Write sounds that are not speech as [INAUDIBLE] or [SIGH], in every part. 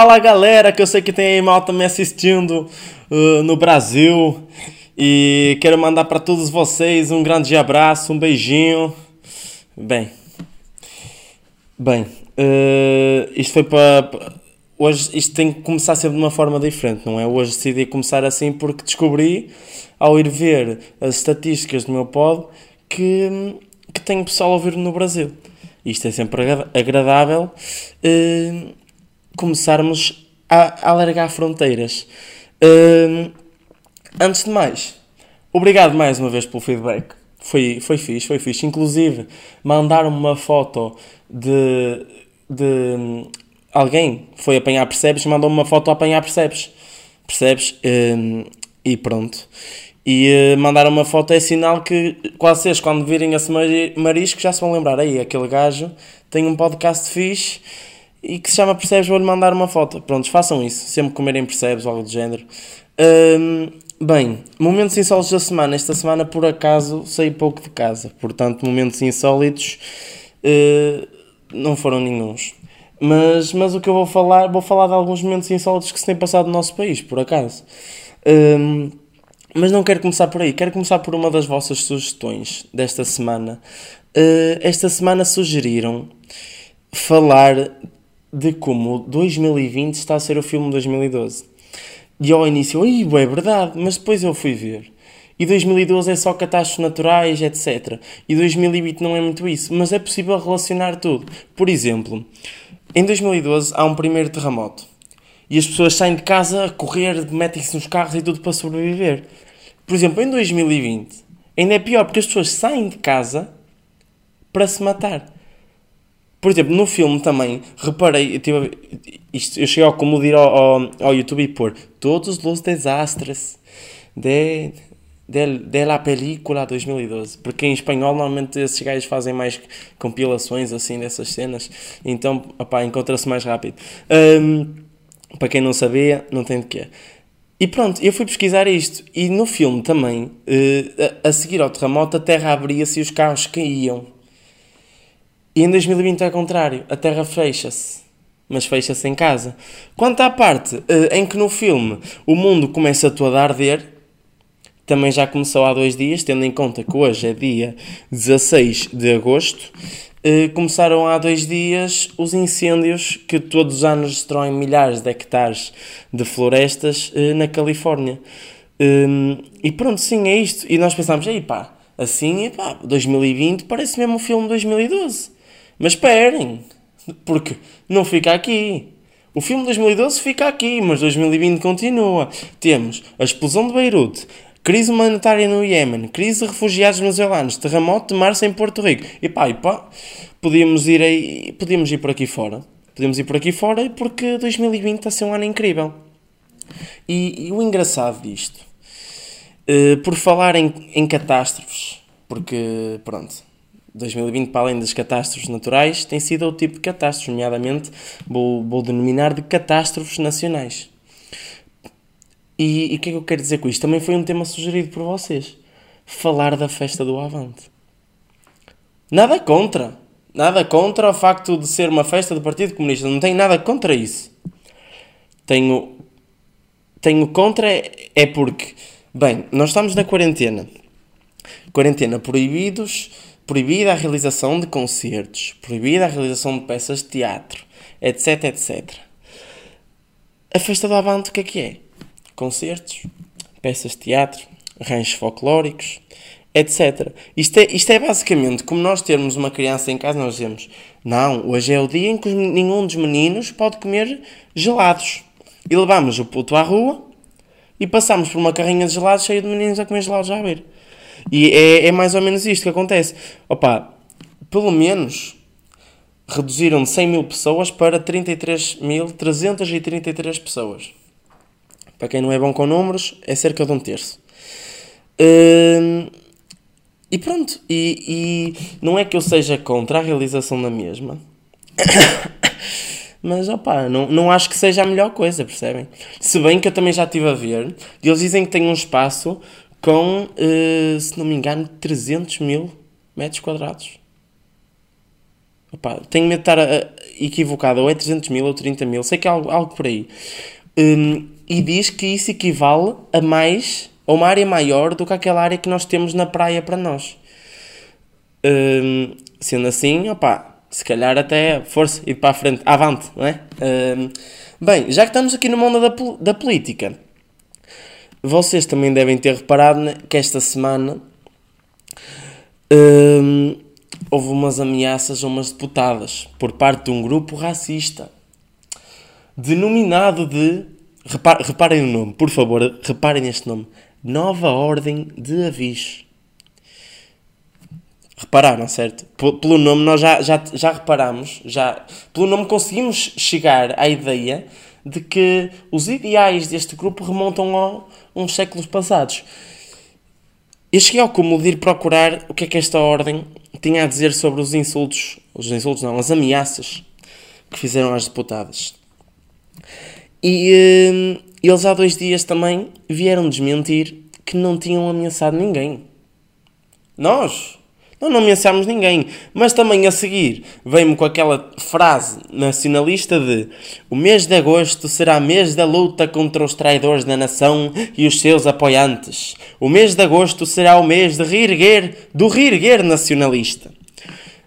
Fala galera, que eu sei que tem malta me assistindo uh, no Brasil e quero mandar para todos vocês um grande abraço, um beijinho. Bem, bem, uh, isto foi para. Hoje isto tem que começar sempre de uma forma diferente, não é? Hoje decidi começar assim porque descobri, ao ir ver as estatísticas do meu pod, que, que tenho pessoal a ouvir no Brasil. Isto é sempre agradável. Uh, começarmos a, alargar fronteiras. Uh, antes de mais, obrigado mais uma vez pelo feedback. Foi, foi fixe, foi fixe. Inclusive, mandaram-me uma foto de, de alguém foi apanhar percebes, mandou-me uma foto a apanhar percebes. Percebes? Um, e pronto. E uh, mandaram uma foto é sinal que vocês, quando virem esse marisco, já se vão lembrar. Aí, aquele gajo tem um podcast fixe e que se chama Percebes, vou-lhe mandar uma foto. Prontos, façam isso, sempre comerem Percebes ou algo do género. Um, bem, momentos insólitos da semana. Esta semana, por acaso, saí pouco de casa, portanto, momentos insólitos uh, não foram nenhums. Mas, mas o que eu vou falar, vou falar de alguns momentos insólitos que se têm passado no nosso país, por acaso. Um, mas não quero começar por aí, quero começar por uma das vossas sugestões desta semana. Uh, esta semana sugeriram falar de como 2020 está a ser o filme de 2012. E ao início, Ih, é verdade, mas depois eu fui ver. E 2012 é só catástrofes naturais, etc. E 2020 não é muito isso, mas é possível relacionar tudo. Por exemplo, em 2012 há um primeiro terremoto. E as pessoas saem de casa a correr, metem-se nos carros e tudo para sobreviver. Por exemplo, em 2020 ainda é pior porque as pessoas saem de casa para se matar. Por exemplo, no filme também, reparei, eu, tive, isto, eu cheguei ao como ir ao, ao, ao, YouTube e pôr todos os desastres de, de, de la película 2012. Porque em espanhol normalmente esses gajos fazem mais compilações assim dessas cenas, então encontra-se mais rápido. Um, para quem não sabia, não tem de quê. E pronto, eu fui pesquisar isto. E no filme também, uh, a, a seguir ao terremoto, a terra abria-se e os carros caíam e em 2020 é ao contrário, a Terra fecha-se, mas fecha-se em casa. Quanto à parte uh, em que no filme o mundo começa todo a arder, também já começou há dois dias, tendo em conta que hoje é dia 16 de agosto, uh, começaram há dois dias os incêndios que todos os anos destroem milhares de hectares de florestas uh, na Califórnia. Um, e pronto, sim, é isto. E nós pensámos, aí pá, assim, pá, 2020 parece mesmo o filme 2012. Mas esperem, porque não fica aqui. O filme de 2012 fica aqui, mas 2020 continua. Temos a explosão de Beirute, crise humanitária no Iémen, crise de refugiados venezuelanos, terremoto de março em Porto Rico. E pá, e pá, podíamos ir, aí, podíamos ir por aqui fora. Podíamos ir por aqui fora porque 2020 está a ser um ano incrível. E, e o engraçado disto, uh, por falar em, em catástrofes, porque, pronto, 2020, para além das catástrofes naturais, tem sido outro tipo de catástrofes, nomeadamente vou, vou denominar de catástrofes nacionais. E, e o que é que eu quero dizer com isto? Também foi um tema sugerido por vocês. Falar da festa do Avante. Nada contra. Nada contra o facto de ser uma festa do Partido Comunista. Não tenho nada contra isso. Tenho, tenho contra é porque, bem, nós estamos na quarentena. Quarentena proibidos proibida a realização de concertos, proibida a realização de peças de teatro, etc, etc. A festa do Avante o que é que é? Concertos, peças de teatro, arranjos folclóricos, etc. Isto é, isto é basicamente como nós termos uma criança em casa, nós dizemos: Não, hoje é o dia em que nenhum dos meninos pode comer gelados. E levamos o puto à rua e passamos por uma carrinha de gelados cheia de meninos a comer gelados à beira. E é, é mais ou menos isto que acontece. Opa, pelo menos reduziram de 100 mil pessoas para 33.333 pessoas. Para quem não é bom com números, é cerca de um terço. Hum, e pronto, e, e, não é que eu seja contra a realização da mesma, [COUGHS] mas opá, não, não acho que seja a melhor coisa, percebem? Se bem que eu também já estive a ver, e eles dizem que tem um espaço com, uh, se não me engano, 300 mil metros quadrados. Opa, tenho medo de estar uh, equivocado, ou é 300 mil ou 30 mil, sei que é algo, algo por aí. Um, e diz que isso equivale a mais, a uma área maior do que aquela área que nós temos na praia para nós. Um, sendo assim, opa, se calhar até força, ir para a frente, avante, não é? Um, bem, já que estamos aqui no mundo da, da política, vocês também devem ter reparado que esta semana um, houve umas ameaças a umas deputadas por parte de um grupo racista denominado de. reparem o nome, por favor, reparem neste nome: Nova Ordem de Aviso. Repararam, certo? Pelo nome nós já, já, já reparamos, já, pelo nome conseguimos chegar à ideia de que os ideais deste grupo remontam a uns séculos passados. Eu cheguei ao cúmulo de ir procurar o que é que esta ordem tinha a dizer sobre os insultos, os insultos não, as ameaças que fizeram às deputadas. E hum, eles há dois dias também vieram desmentir que não tinham ameaçado ninguém. Nós, nós não ameaçámos ninguém. Mas também a seguir vem-me com aquela frase nacionalista de o mês de agosto será mês da luta contra os traidores da nação e os seus apoiantes. O mês de agosto será o mês de reerguer, do reerguer nacionalista.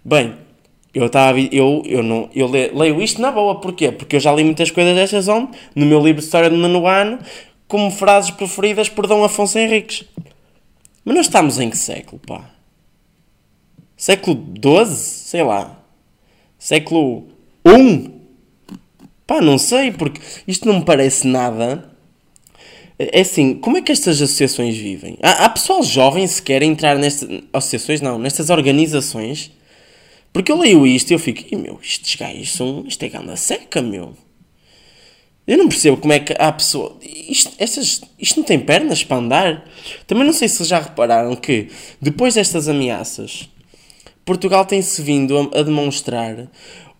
Bem, eu, estava, eu, eu, não, eu leio isto na boa. Porquê? Porque eu já li muitas coisas destas onde, no meu livro de História do Nono Ano, como frases preferidas por Dom Afonso Henriques. Mas nós estamos em que século, pá? Século XII? Sei lá. Século I? Pá, não sei, porque isto não me parece nada. É assim, como é que estas associações vivem? Há, há pessoal jovem se quer entrar nestas associações, não, nestas organizações. Porque eu leio isto e eu fico, meu, estes gajos são. Isto é ganda seca, meu. Eu não percebo como é que há pessoa. Isto, estas, isto não tem pernas para andar. Também não sei se já repararam que depois destas ameaças Portugal tem-se vindo a, demonstrar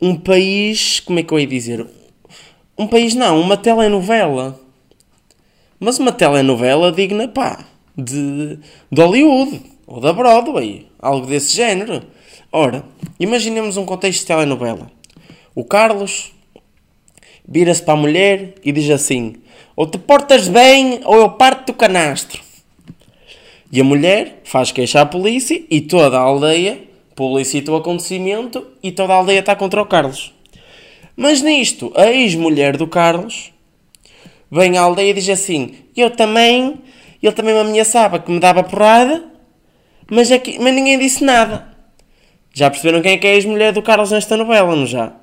um país, como é que eu ia dizer? Um país não, uma telenovela. Mas uma telenovela digna, pá, de, de Hollywood ou da Broadway, algo desse género. Ora, imaginemos um contexto de telenovela. O Carlos vira-se para a mulher e diz assim: ou te portas bem ou eu parto do canastro. E a mulher faz queixa à polícia e toda a aldeia publicita o acontecimento e toda a aldeia está contra o Carlos. Mas nisto, a ex-mulher do Carlos vem à aldeia e diz assim: Eu também, ele também me ameaçava que me dava porrada, mas, aqui, mas ninguém disse nada. Já perceberam quem é que é a ex-mulher do Carlos nesta novela, não já?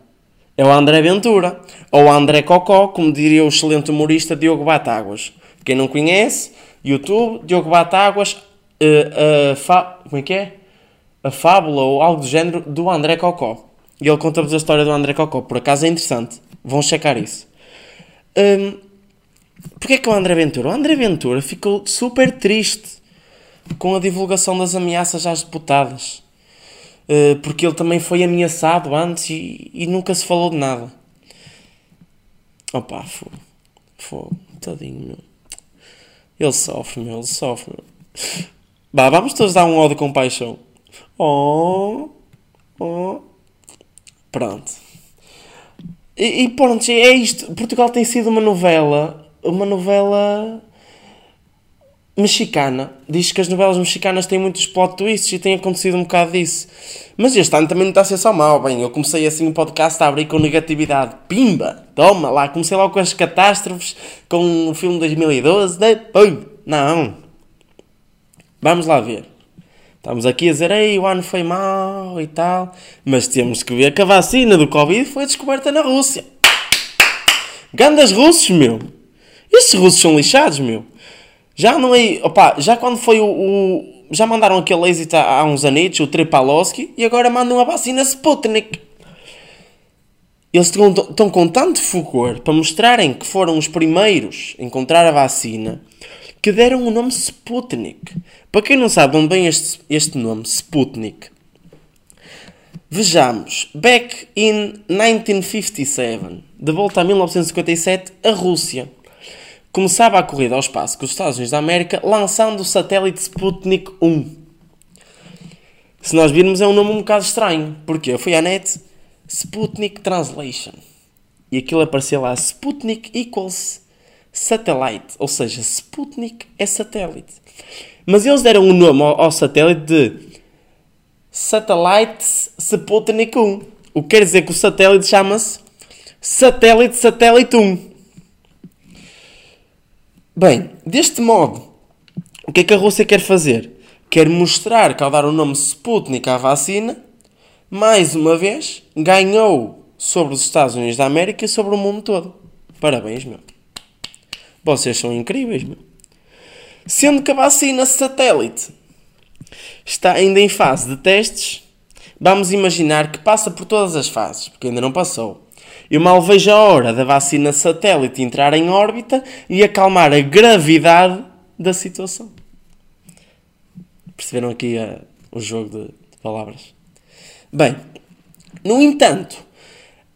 É o André Ventura, ou o André Cocó, como diria o excelente humorista Diogo Batáguas. Quem não conhece, YouTube, Diogo Batáguas, uh, uh, fa... como é que é? A fábula ou algo do género do André Cocó. E ele conta-vos a história do André Cocó. Por acaso é interessante. Vão checar isso. Um, Porquê é que o André Ventura? O André Ventura ficou super triste com a divulgação das ameaças às deputadas. Uh, porque ele também foi ameaçado antes e, e nunca se falou de nada. Opa, fogo. Fogo. Tadinho, meu. Ele sofre, meu. Ele sofre, meu. Bah, vamos todos dar um ódio com paixão. Oh, oh. Pronto. E, e pronto, é isto. Portugal tem sido uma novela, uma novela mexicana. Diz que as novelas mexicanas têm muitos plot twists e tem acontecido um bocado disso. Mas este ano também não está a ser só mal. Bem, eu comecei assim o um podcast a abrir com negatividade. Pimba! Toma lá, comecei logo com as catástrofes, com o filme 2012. Depois, não. Vamos lá ver. Estamos aqui a dizer, ei, o ano foi mau e tal, mas temos que ver que a vacina do Covid foi descoberta na Rússia. Gandas russos, meu. Estes russos são lixados, meu. Já não é. Opa, já quando foi o. o já mandaram aquele êxito há, uns anos, o Tripalowski, e agora mandam a vacina Sputnik. Eles estão com tanto fulgor para mostrarem que foram os primeiros a encontrar a vacina que deram o nome Sputnik. Para quem não sabe vem este, este nome, Sputnik, vejamos. Back in 1957, de volta a 1957, a Rússia começava a corrida ao espaço com os Estados Unidos da América lançando o satélite Sputnik 1. Se nós virmos é um nome um bocado estranho. Porque eu fui à net Sputnik Translation. E aquilo aparecia lá, Sputnik equals satellite, ou seja, Sputnik é satélite. Mas eles deram um nome ao, ao satélite de Satellite Sputnik 1. O que quer dizer que o satélite chama-se Satélite Satélite 1. Bem, deste modo, o que é que a Rússia quer fazer? Quer mostrar que ao dar o nome Sputnik à vacina, mais uma vez, ganhou sobre os Estados Unidos da América e sobre o mundo todo. Parabéns, meu. Vocês são incríveis, meu. Sendo que a vacina satélite está ainda em fase de testes, vamos imaginar que passa por todas as fases, porque ainda não passou. Eu mal vejo a hora da vacina satélite entrar em órbita e acalmar a gravidade da situação. Perceberam aqui uh, o jogo de, de palavras? Bem, no entanto,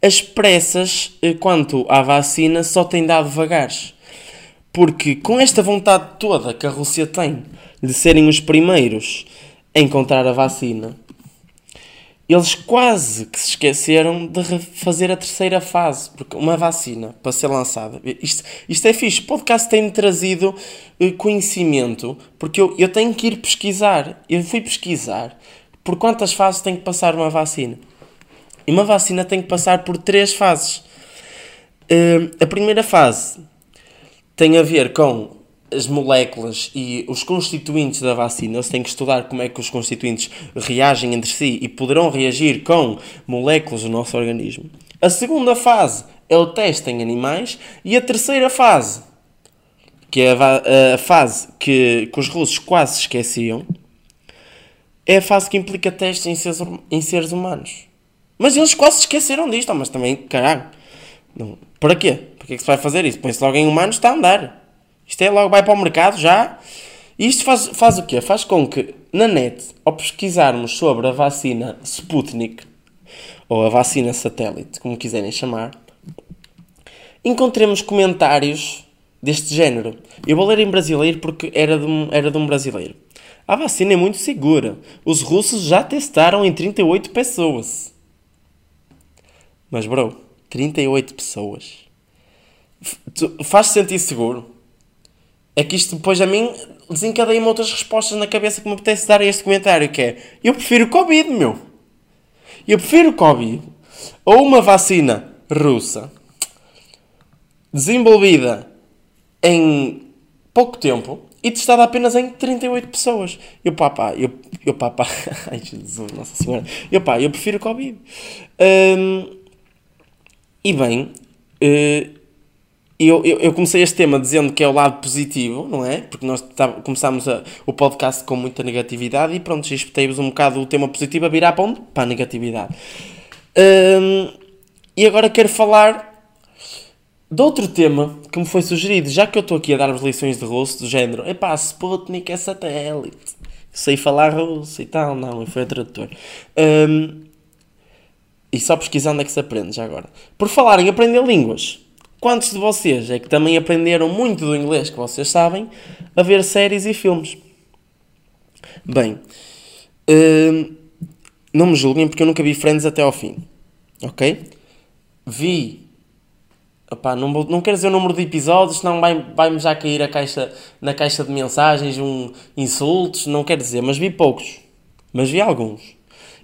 as pressas eh, quanto à vacina só têm dado vagares. Porque com esta vontade toda que a Rússia tem de serem os primeiros a encontrar a vacina, eles quase que se esqueceram de fazer a terceira fase, porque uma vacina para ser lançada. Isto, isto é fixe. O podcast tem-me trazido eh, conhecimento, porque eu, eu tenho que ir pesquisar. Eu fui pesquisar por quantas fases tem que passar uma vacina. E uma vacina tem que passar por três fases. Uh, a primeira fase tem a ver com as moléculas e os constituintes da vacina, eles têm que estudar como é que os constituintes reagem entre si e poderão reagir com moléculas do nosso organismo. A segunda fase é o teste em animais e a terceira fase, que é a, a fase que, que os russos quase esqueciam, é a fase que implica testes em seres, em seres humanos. Mas eles quase esqueceram disto, mas também, caralho, para quê? Que é que se vai fazer isso? Põe-se logo em humanos, está a andar. Isto é logo, vai para o mercado já. E isto faz, faz o quê? Faz com que na net, ao pesquisarmos sobre a vacina Sputnik, ou a vacina satélite, como quiserem chamar, encontremos comentários deste género. Eu vou ler em brasileiro porque era de um, era de um brasileiro. A vacina é muito segura. Os russos já testaram em 38 pessoas. Mas, bro, 38 pessoas. Faz sentir seguro? é que isto depois a mim desencadeia-me outras respostas na cabeça que me apetece dar a este comentário, que é, eu prefiro Covid, meu. Eu prefiro Covid. Ou uma vacina russa, desenvolvida em pouco tempo e testada apenas em 38 pessoas. Eu pá, pá, eu, eu pá, pá, [LAUGHS] ai Jesus, Nossa Senhora, eu pá, eu prefiro Covid. Um, e bem, uh, eu, eu, eu, comecei este tema dizendo que é o lado positivo, não é? Porque nós tá, começámos a, o podcast com muita negatividade e pronto, espetei-vos um bocado o tema positivo a virar para onde? Para a negatividade. Um, e agora quero falar de outro tema que me foi sugerido, já que eu estou aqui a dar-vos lições de russo, do género, epá, Sputnik é satélite, sei falar russo e tal, não, foi a tradutor. Um, e só pesquisando é que se aprende, já agora. Por falar em aprender línguas, Quantos de vocês é que também aprenderam muito do inglês que vocês sabem a ver séries e filmes? Bem, uh, não me julguem porque eu nunca vi Friends até ao fim. Ok? Vi. Não, vou, não quero dizer o número de episódios, senão vai-me vai já cair a caixa, na caixa de mensagens um, insultos, não quero dizer, mas vi poucos. Mas vi alguns.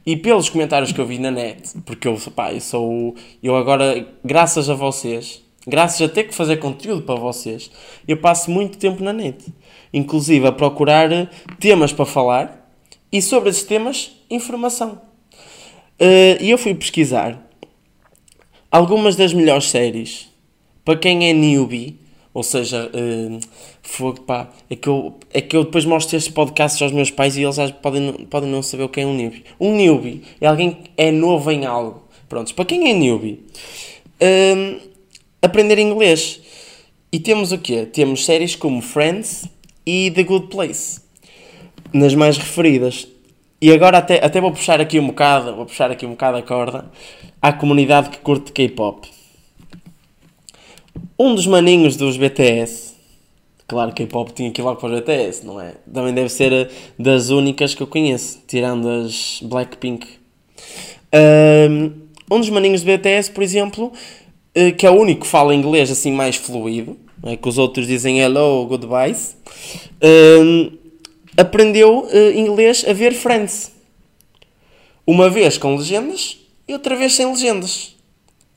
E pelos comentários que eu vi na net, porque eu, eu sou. Eu agora, graças a vocês, graças a ter que fazer conteúdo para vocês, eu passo muito tempo na net. Inclusive a procurar temas para falar e sobre esses temas, informação. Uh, e eu fui pesquisar algumas das melhores séries para quem é newbie, ou seja, uh, fogo, pá, é que, eu, é que eu depois mostro estes podcasts aos meus pais e eles podem, podem não saber o que é um newbie. Um newbie é alguém que é novo em algo. Prontos, para quem é newbie, aprender inglês. E temos o quê? Temos séries como Friends e The Good Place, nas mais referidas. E agora até, até vou puxar aqui um bocado, vou puxar aqui um bocado a corda à comunidade que curte K-pop. Um dos maninhos dos BTS, claro que K-pop tinha que ir logo para os BTS, não é? Também deve ser das únicas que eu conheço, tirando as Blackpink. Um, Um dos maninhos de BTS, por exemplo, que é o único que fala inglês assim mais fluido, é que os outros dizem hello, goodbyes, uh, aprendeu uh, inglês a ver Friends. Uma vez com legendas e outra vez sem legendas.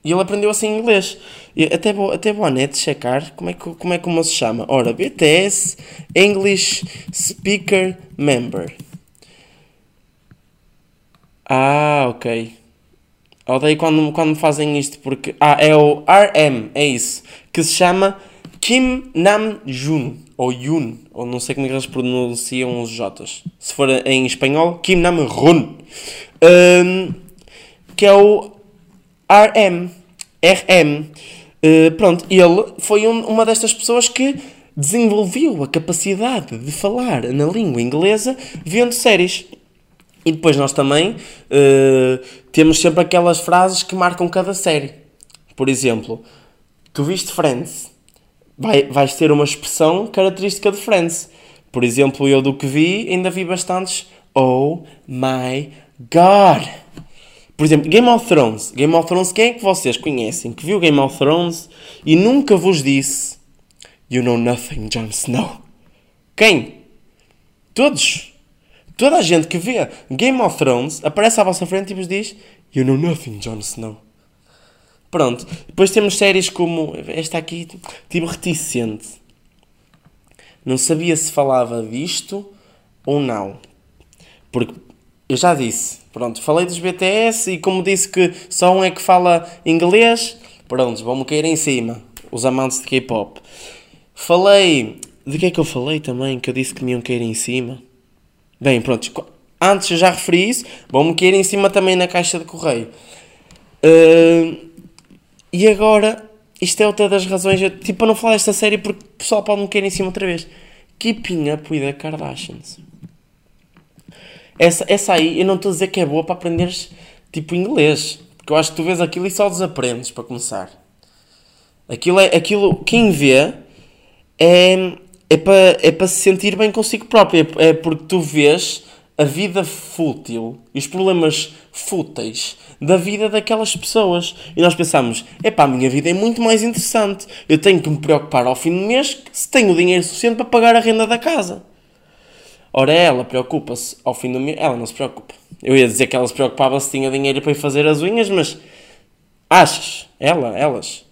E ele aprendeu assim inglês. E até vou, até vou net checar como é, que, como é que se chama. Ora, BTS English Speaker Member. Ah, ok. Odeio quando, quando fazem isto porque. Ah, é o RM, é isso. Que se chama Kim Nam Jun. Ou Yun. Ou não sei como é que eles pronunciam os J's. Se for em espanhol, Kim Nam Run. Um, que é o RM. RM. Uh, pronto, ele foi um, uma destas pessoas que desenvolveu a capacidade de falar na língua inglesa vendo séries. E depois nós também uh, temos sempre aquelas frases que marcam cada série. Por exemplo, tu viste Friends, vai, vais ter uma expressão característica de Friends. Por exemplo, eu do que vi, ainda vi bastantes Oh my God! Por exemplo, Game of Thrones. Game of Thrones, quem é que vocês conhecem que viu Game of Thrones e nunca vos disse You know nothing, Jon Snow? Quem? Todos? Toda a gente que vê Game of Thrones aparece à vossa frente e vos diz You know nothing, Jon Snow. Pronto. Depois temos séries como. Esta aqui, tipo reticente. Não sabia se falava disto ou não. Porque eu já disse. Pronto, falei dos BTS e como disse que só um é que fala inglês, pronto, vão-me cair em cima. Os amantes de K-pop. Falei. De que é que eu falei também? Que eu disse que me iam cair em cima. Bem, pronto. Antes eu já referi isso. Vão-me cair em cima também na caixa de correio. Uh, e agora, isto é outra das razões. Eu, tipo, para não falar desta série, porque o pessoal pode me cair em cima outra vez. Keeping Up with the Kardashians. Essa, essa aí, eu não estou a dizer que é boa para aprenderes, tipo, inglês. Porque eu acho que tu vês aquilo e só desaprendes, para começar. Aquilo é, aquilo, quem vê, é, é para é para se sentir bem consigo próprio. É, é porque tu vês a vida fútil e os problemas fúteis da vida daquelas pessoas. E nós pensamos: epá, a minha vida é muito mais interessante. Eu tenho que me preocupar ao fim do mês se tenho dinheiro suficiente para pagar a renda da casa. Ora, ela preocupa-se ao fim do mês. Ela não se preocupa. Eu ia dizer que ela se preocupava se tinha dinheiro para ir fazer as unhas, mas achas? Ela, elas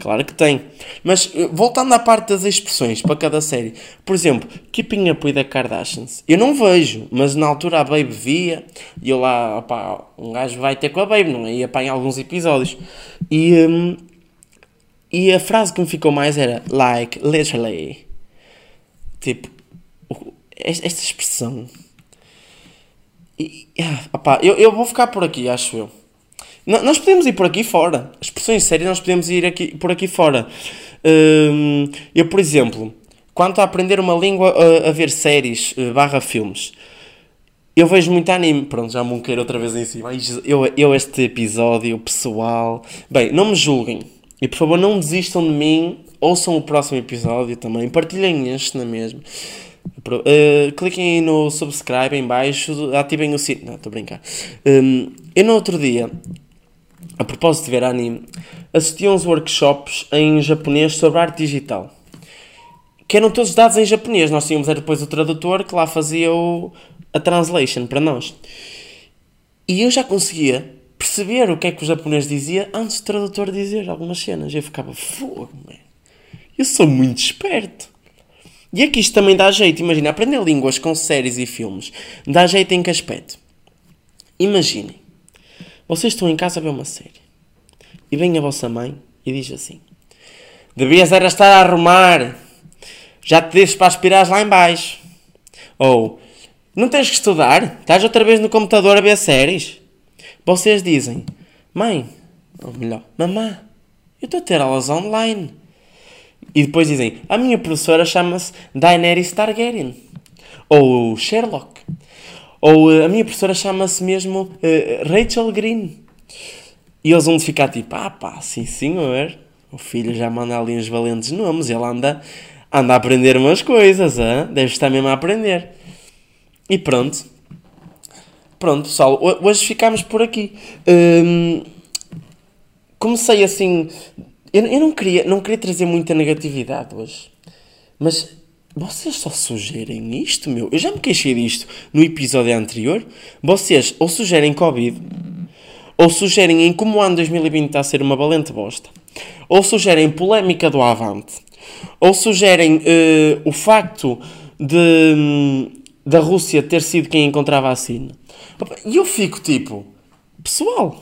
Claro que tem. Mas eh, voltando à parte das expressões para cada série, por exemplo, Keeping Up with the Kardashians, eu não vejo, mas na altura a Baby via e eu lá, opá, um gajo vai ter com a Baby, não é? E apanha alguns episódios. E, um, e a frase que me ficou mais era like, literally. Tipo, esta expressão. E, ah, opá, eu, eu vou ficar por aqui, acho eu. Nós podemos ir por aqui fora. Expressões sérias, nós podemos ir aqui, por aqui fora. Hum, eu, por exemplo, quanto a aprender uma língua a, a ver séries uh, barra filmes, eu vejo muito anime. Pronto, já me queiro outra vez em cima. Eu, eu, este episódio, pessoal. Bem, não me julguem. E por favor, não desistam de mim. Ouçam o próximo episódio também. Partilhem este na mesma. Uh, cliquem no subscribe em baixo, ativem o sino. Não, estou a brincar. Um, eu no outro dia a propósito de ver anime, assisti a uns workshops em japonês sobre arte digital. Que eram todos dados em japonês. Nós tínhamos era depois o tradutor que lá fazia o, a translation para nós. E eu já conseguia perceber o que é que o japonês dizia antes do tradutor dizer algumas cenas. Eu ficava, fogo. Eu sou muito esperto. E é que isto também dá jeito. Imagina, aprender línguas com séries e filmes dá jeito em que aspecto? Imaginem vocês estão em casa a ver uma série e vem a vossa mãe e diz assim: Devias era estar a arrumar, já te deixo para aspirar lá embaixo. Ou não tens que estudar, estás outra vez no computador a ver séries. Vocês dizem: Mãe, ou melhor, mamã, eu estou a ter aulas online. E depois dizem: A minha professora chama-se Daenerys Targaryen. Ou Sherlock. Ou uh, a minha professora chama-se mesmo uh, Rachel Green. E eles vão ficar tipo, ah pá, sim senhor, o filho já manda ali uns valentes nomes, ele anda, anda a aprender umas coisas, hein? deve estar mesmo a aprender. E pronto. Pronto, pessoal, hoje ficamos por aqui. Um, comecei assim. Eu, eu não, queria, não queria trazer muita negatividade hoje. Mas vocês só sugerem isto, meu. Eu já me queixei disto no episódio anterior. Vocês ou sugerem Covid, ou sugerem em como o ano 2020 está a ser uma valente bosta, ou sugerem polémica do Avante, ou sugerem uh, o facto de, da Rússia ter sido quem encontrava a vacina. E eu fico tipo, pessoal,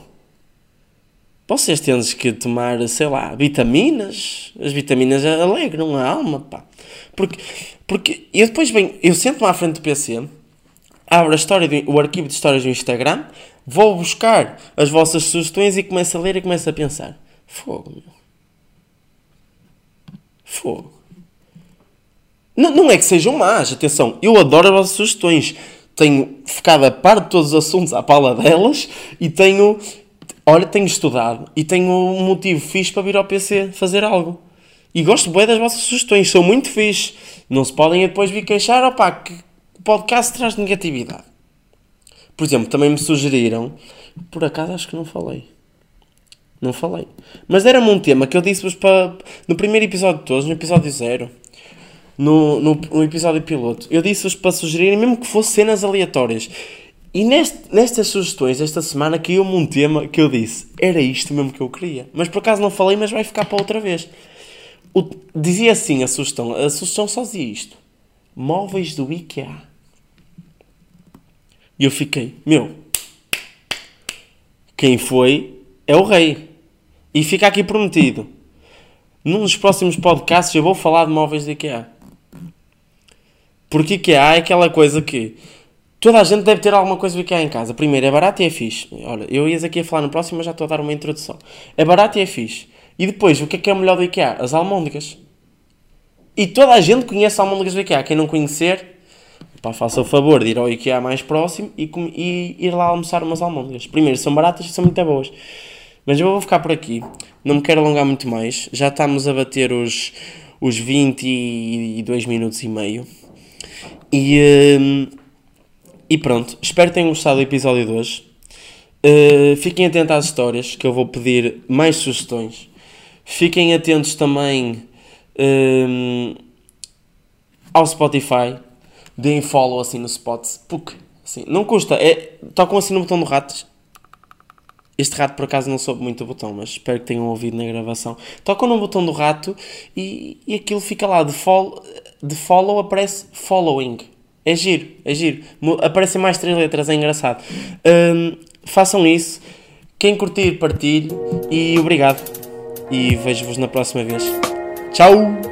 vocês têm que tomar, sei lá, vitaminas. As vitaminas alegram a alma, pá. Porque, porque eu depois venho, eu sento-me à frente do PC, abro a história do, o arquivo de histórias do Instagram, vou buscar as vossas sugestões e começo a ler e começo a pensar. Fogo, meu. Fogo. Não, não é que sejam más, atenção, eu adoro as vossas sugestões. Tenho ficado a par de todos os assuntos à pala delas e tenho, olha, tenho estudado e tenho um motivo fixe para vir ao PC fazer algo. E gosto bem das vossas sugestões, são muito fixe. Não se podem depois vir queixar, opá, que o podcast traz negatividade. Por exemplo, também me sugeriram, por acaso acho que não falei. Não falei. Mas era-me um tema que eu disse-vos para, no primeiro episódio de todos, no episódio zero, no, no, no episódio piloto. Eu disse-vos para sugerirem, mesmo que fosse cenas aleatórias. E neste, nestas sugestões, esta semana, caiu-me um tema que eu disse, era isto mesmo que eu queria. Mas por acaso não falei, mas vai ficar para outra vez. O, dizia assim a sugestão, a sugestão só dizia isto. Móveis do IKEA. E eu fiquei, meu, quem foi é o rei. E fica aqui prometido. Num dos próximos podcasts eu vou falar de móveis do IKEA. Porque IKEA é aquela coisa que toda a gente deve ter alguma coisa do IKEA em casa. Primeiro, é barato e é fixe. Olha, eu ia aqui a falar no próximo, mas já estou a dar uma introdução. É barato e é fixe. E depois, o que é que é o melhor do IKEA? As almôndegas. E toda a gente conhece almôndegas do IKEA. Quem não conhecer, pá, faça o favor de ir ao IKEA mais próximo e, e, ir lá almoçar umas almôndegas. Primeiro, são baratas e são muito boas. Mas eu vou ficar por aqui. Não me quero alongar muito mais. Já estamos a bater os, os 22 minutos e meio. E, hum, e pronto. Espero que tenham gostado do episódio de hoje. Uh, fiquem atentos às histórias, que eu vou pedir mais sugestões. Fiquem atentos também um, ao Spotify. Deem follow assim no spot. Porque assim, não custa. É, tocam assim no botão do rato. Este rato por acaso não soube muito o botão, mas espero que tenham ouvido na gravação. Tocam no botão do rato e, e aquilo fica lá. De follow, de follow aparece following. É giro, é giro. Aparecem mais três letras, é engraçado. Um, façam isso. Quem curtir, partilhe. E obrigado e vejo-vos na próxima vez. Tchau!